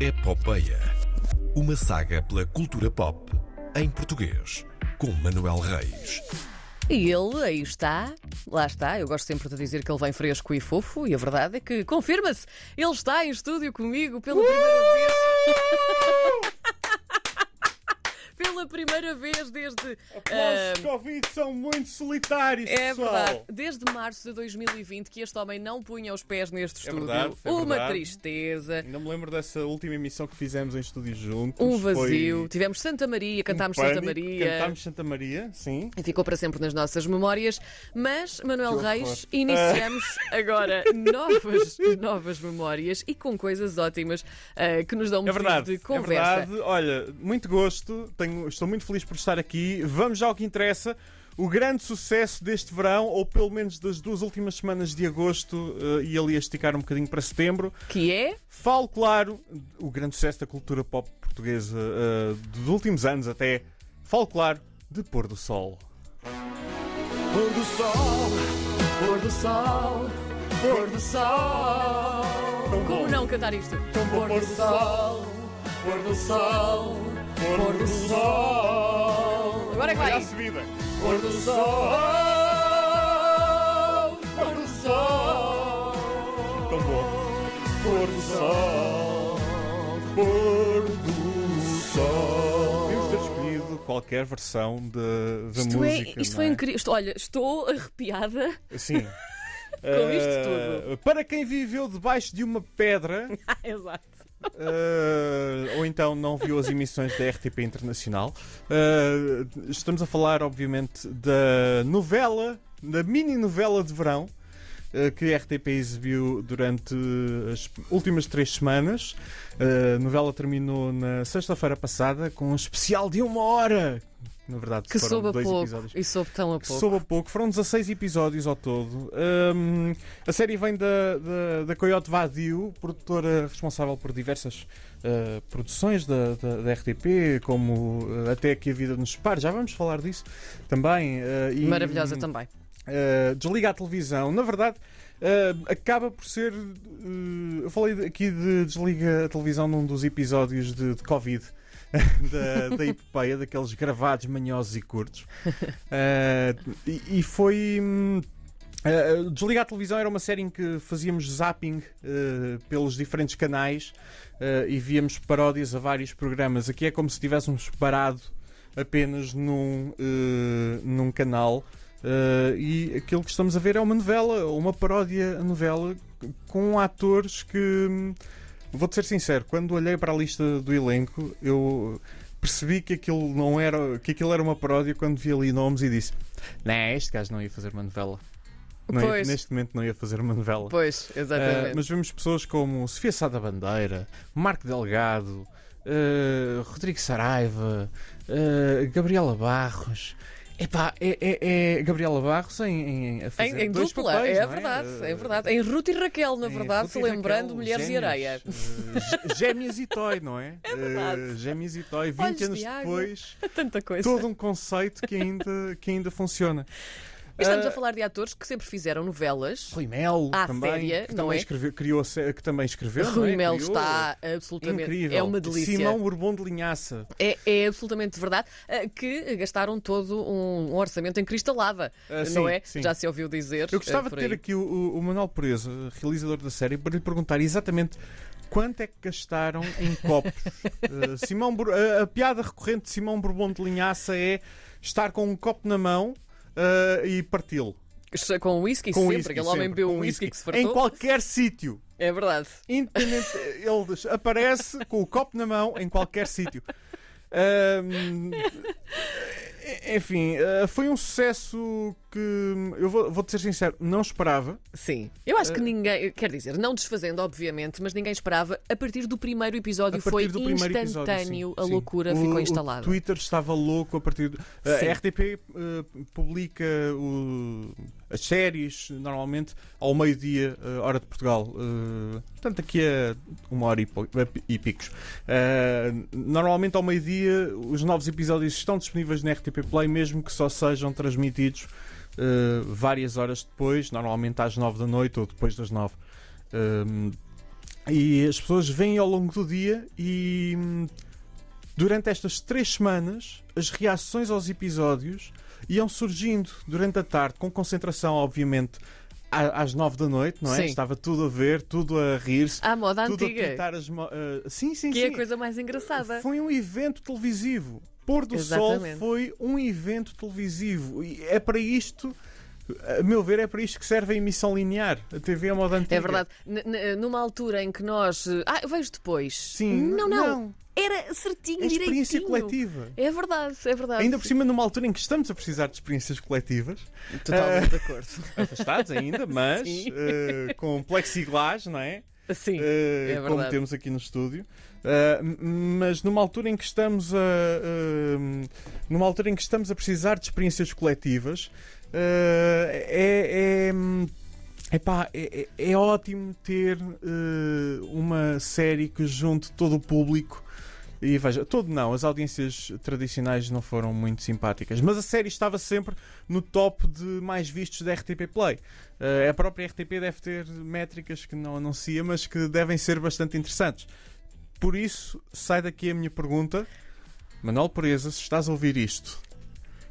Epopeia. Uma saga pela cultura pop em português, com Manuel Reis. E ele aí está, lá está. Eu gosto sempre de dizer que ele vem fresco e fofo, e a verdade é que, confirma-se, ele está em estúdio comigo pela primeira vez. pela primeira vez desde. Aplausos ah, Covid são muito solitários, é pessoal. verdade, desde março de 2020 que este homem não punha os pés neste É estúdio. verdade, é Uma verdade. tristeza. Ainda me lembro dessa última emissão que fizemos em estúdio juntos. Um vazio. Foi Tivemos Santa Maria, um cantámos Santa. Maria. Cantámos Santa Maria, sim. E ficou para sempre nas nossas memórias. Mas, Manuel Que Reis, iniciamos agora novas, novas memórias e com coisas ótimas ah, que nos dão É motivo verdade, de é conversa. verdade. Olha, muito gosto, tenho- estou muito feliz por estar aqui. Vamos já ao que interessa. O grande sucesso deste verão, ou pelo menos das duas últimas semanas de agosto, eh, e ali a esticar um bocadinho para setembro, Que é? Falo, claro, o grande sucesso da cultura pop portuguesa eh, dos últimos anos até. Falo, claro, de Pôr do Sol. Pôr do sol, pôr do sol, pôr do sol. Como não cantar isto? bom. Pôr do sol, pôr do sol, pôr do sol. Agora é que a vai. subida. Pôr do sol, pôr do sol. Tão bom. Pôr do Sol. Pôr do Sol. Podíamos ter escolhido qualquer versão de- da Isto, música. é, isto não foi é? incrível. Isto- Olha, estou arrepiada. Sim. Com isto Eh, Para quem viveu debaixo de uma pedra. Exato. Uh, ou então não viu as emissões da RTP Internacional. Uh, estamos a falar, obviamente, da novela, da mini novela de verão uh, que a RTP exibiu durante as últimas três semanas. A novela terminou na sexta-feira passada com um especial de uma hora. Na verdade, Que foram soube dois pouco. episódios. E soube tão a Que pouco. soube a pouco, foram 16 episódios ao todo. Um, a série vem da, da, da Coyote Vadio, produtora responsável por diversas uh, produções da, da, da RTP, como uh, Até que a Vida nos Separe, já vamos falar disso também. uh, e, Maravilhosa também. Uh, desliga a televisão. Na verdade, uh, acaba por ser. uh, eu falei aqui de desliga a televisão num dos episódios de, de Covid. da, da epopeia, daqueles gravados manhosos e curtos. Uh, e, e foi. uh, Desligar a televisão era uma série em que fazíamos zapping uh, pelos diferentes canais uh, e víamos paródias a vários programas. Aqui é como se tivéssemos parado apenas num, num canal. E aquilo que estamos a ver é uma novela, uma paródia a novela com atores que hum, vou-te ser sincero, quando olhei para a lista do elenco, eu percebi que aquilo não era que aquilo era uma paródia quando vi ali nomes e disse: Não, este gajo não ia fazer uma novela. Não ia- neste momento não ia fazer uma novela. Pois, Uh, exatamente. mas vemos pessoas como Sofia Sada Bandeira, Marco Delgado, uh, Rodrigo Saraiva, uh, Gabriela Barros. Epá, é, é, é Gabriela Barros em, em, a fazer Em, em dois dupla, papéis, é não verdade, é verdade. Em Ruth e Raquel, na verdade, e lembrando Raquel, Mulheres e Gêmeas, Areia. uh, gé- Gêmeas e Toy, não é? É verdade. Uh, Gêmeas e Toy, 20 Olhos anos de depois, Tanta coisa. todo um conceito que ainda, que ainda funciona. Estamos Uh, a falar de atores que sempre fizeram novelas. Rui Melo À também, séria, que não também é? escreveu, criou, que também escreveu. não Rui é? Criou. está absolutamente. Incrível. É uma delícia. Simão Bourbon de Linhaça. É, é absolutamente verdade ah, que gastaram todo um, orçamento em cristalada, Ah, não sim, é? sim. Já se ouviu dizer. Eu gostava ah, por de ter aqui o, o, Manuel Pureza, realizador da série, para lhe perguntar exatamente quanto é que gastaram em copos. Uh, Simão, a, a piada recorrente de Simão Bourbon de Linhaça é estar com um copo na mão uh, e parti-lo. Com whisky Com sempre, whisky, aquele homem bebeu um whisky que se fartou. Em qualquer sítio. É verdade. Independente, ele aparece com o copo na mão em qualquer sítio. Ahm, enfim, ah, foi um sucesso que eu vou, vou-te ser sincero, não esperava. Sim. Eu acho Eh, que ninguém, quer dizer, não desfazendo, obviamente, mas ninguém esperava. A partir do primeiro episódio foi primeiro episódio, instantâneo, sim, a loucura O- ficou O instalada. Twitter estava louco a partir. Do, a. RTP eh, publica o- as séries normalmente ao meio-dia, eh, hora de Portugal. Eh, portanto, aqui a uma hora e, e picos. Eh, normalmente ao meio-dia, os novos episódios estão disponíveis na RTP Play, mesmo que só sejam transmitidos eh, várias horas depois, normalmente às nove da noite ou depois das nove. Um, E as pessoas vêm ao longo do dia e hum, durante estas três semanas as reações aos episódios iam surgindo durante a tarde, com concentração, obviamente, às nove da noite, não é? Sim. Estava tudo a ver, tudo a rir-se, À moda tudo a antiga. pintar as. mo- ah, sim, sim, Que sim. é a coisa mais engraçada. Foi um evento televisivo. Pôr do Sol Exatamente. foi um evento televisivo. E é para isto, a meu ver, é para isto que serve a emissão linear. A TV é moda antiga. É verdade. N- numa altura em que nós. Ah, eu vejo depois. Sim. Não, não. Era certinho, É experiência direitinho. coletiva. É verdade, é verdade. Ainda por cima, numa altura em que estamos a precisar de experiências coletivas, Totalmente de acordo. afastados ainda, mas eh, com plexiglas, não é? Sim, Eh, é como verdade. temos aqui no estúdio. Uh, mas numa altura em que estamos a uh, numa altura em que estamos a precisar de experiências coletivas uh, é, é, epá, é, é- é ótimo ter uh, uma série que junte todo o público e veja, todo não, as audiências tradicionais não foram muito simpáticas, mas a série estava sempre no top de mais vistos da RTP Play. Uh, a própria RTP deve ter métricas que não anuncia, mas que devem ser bastante interessantes. Por isso, sai daqui a minha pergunta. Manuel Pereza, se estás a ouvir isto,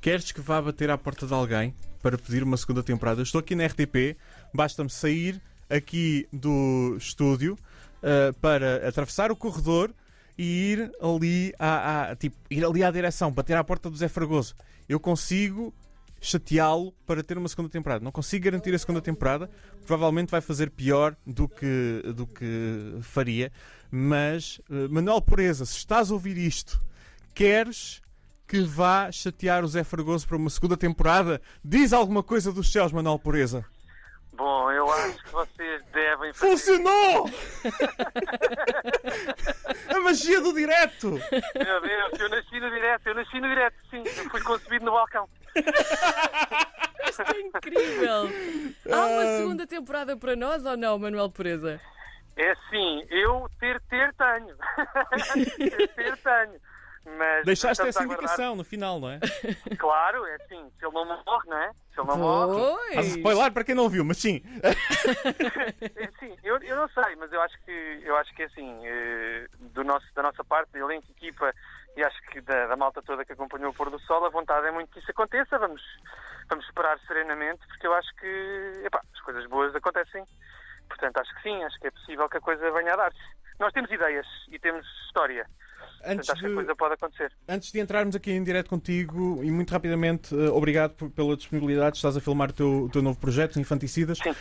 queres que vá bater à porta de alguém para pedir uma segunda temporada? Eu estou aqui na RTP, basta-me sair aqui do estúdio uh, para atravessar o corredor e ir ali à, tipo, ir ali à direção, bater à porta do Zé Fragoso. Eu consigo chateá-lo para ter uma segunda temporada. Não consigo garantir a segunda temporada, provavelmente vai fazer pior do que, do que faria. Mas, eh, Manuel Pureza, se estás a ouvir isto, queres que vá chatear o Zé Fragoso para uma segunda temporada? Diz alguma coisa dos céus, Manuel Pureza. Bom, eu acho que vocês devem fazer. Funcionou! a magia do direto! Meu Deus, eu nasci no direto, eu nasci no direto, sim. Eu fui concebido no balcão. Isto é incrível. Há uma Ah. segunda temporada para nós ou não, Manuel Pureza? É assim, eu ter, ter tenho. ter, ter tenho. Mas Deixaste essa a aguardar- indicação no final, não é? Claro, é assim, se ele não morre, não é? Se ele não morre. Pois. Faz spoiler para quem não viu, mas sim. É assim, eu, eu não sei, mas eu acho que eu acho que é assim, eh, do nosso, da nossa parte, elenco, equipa e acho que da, da malta toda que acompanhou o pôr do sol, a vontade é muito que isso aconteça. Vamos, vamos esperar serenamente, porque eu acho que epá, as coisas boas acontecem. Portanto, acho que sim, acho que é possível que a coisa venha a dar-se. Nós temos ideias e temos história. Antes Portanto, acho que a de, coisa pode acontecer. antes de entrarmos aqui em direto contigo, e muito rapidamente, eh, obrigado por- pela disponibilidade. Estás a filmar o teu, o teu novo projeto, Infanticidas. Sim.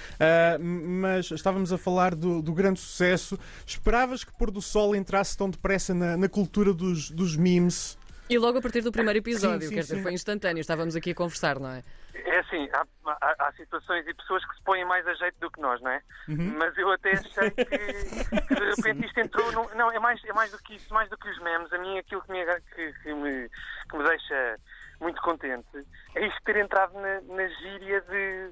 M- mas estávamos a falar do, do grande sucesso. Esperavas que Pôr do Sol entrasse tão depressa na, na cultura dos, dos memes? E logo a partir do primeiro episódio, Sim, sim, quer dizer, sim. foi instantâneo, estávamos aqui a conversar, não é? É assim, há, há- há situações e pessoas que se põem mais a jeito do que nós, não é? Mas eu até achei que, que de repente isto entrou. Num, não, é mais, é mais do que isso, mais do que os memes. A mim, aquilo que me, que, que me, que me deixa muito contente é isto ter entrado na, na gíria de.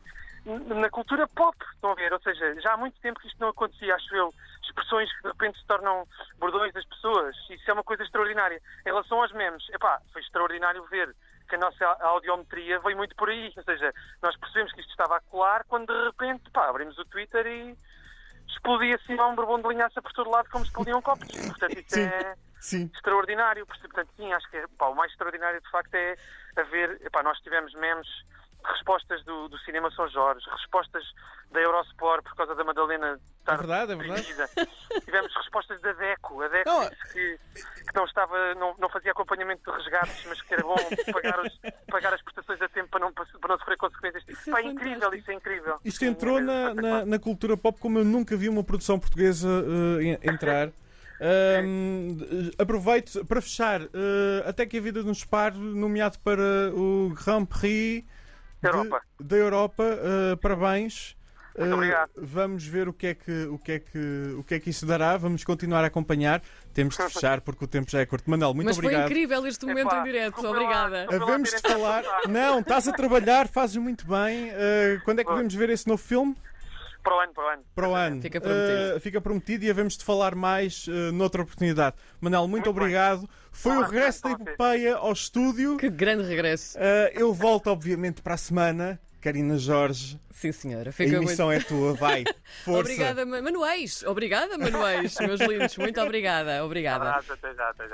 na cultura pop, estão a ver? Ou seja, já há muito tempo que isto não acontecia, acho eu. Expressões que de repente se tornam bordões das pessoas. Isso é uma coisa extraordinária. Em relação aos memes, epá, foi extraordinário ver que a nossa audiometria veio muito por aí. Ou seja, nós percebemos que isto estava a colar quando de repente, pá, abrimos o Twitter e explodia assim um borbom de linhaça por todo lado como explodiam copos. Portanto, isso é Sim. extraordinário. Portanto, sim, acho que é, pá, o mais extraordinário de facto é haver. Epá, nós tivemos memes, respostas do, do Cinema São Jorge, respostas da Eurosport por causa da Madalena estar É verdade, é verdade. Tivemos respostas da DECO. A DECO Não, que, que não estava, não, não fazia acompanhamento de resgates, mas que era bom pagar, os- pagar as prestações a tempo para não, para não sofrer consequências. Isso é Pá, é incrível, isso é incrível. Isto entrou é na, na, na cultura pop como eu nunca vi uma produção portuguesa en- entrar. Ahm, aproveito para fechar, eh, até que a vida nos pare, nomeado para o Grand Prix de- Europa. da Europa. Eh, parabéns. Muito Eh, obrigado. vamos ver o que, é que, o, que é que, o que é que isso dará. Vamos continuar a acompanhar. Temos de fechar porque o tempo já é curto. Manel, muito Mas obrigado. foi incrível este momento Epá, em direto, obrigada. Havemos de falar. Não, estás a trabalhar, fazes muito bem. Eh, quando é que podemos ver esse novo filme? Para o ano, para o ano. Para o ano. Fica prometido. Eh, fica prometido e havemos de falar mais eh, noutra oportunidade. Manel, muito, Muito bem. obrigado. Foi Ah, o regresso da epopeia ao estúdio. Que grande regresso. Eh, eu volto, obviamente, para a semana. Karina Jorge, Sim, senhora. a Fica muito... emissão é tua, vai. Força. Obrigada, Ma- Manuéis. Obrigada, Manuéis, meus lindos. Muito obrigada. Obrigada. Abraço, até já, até já.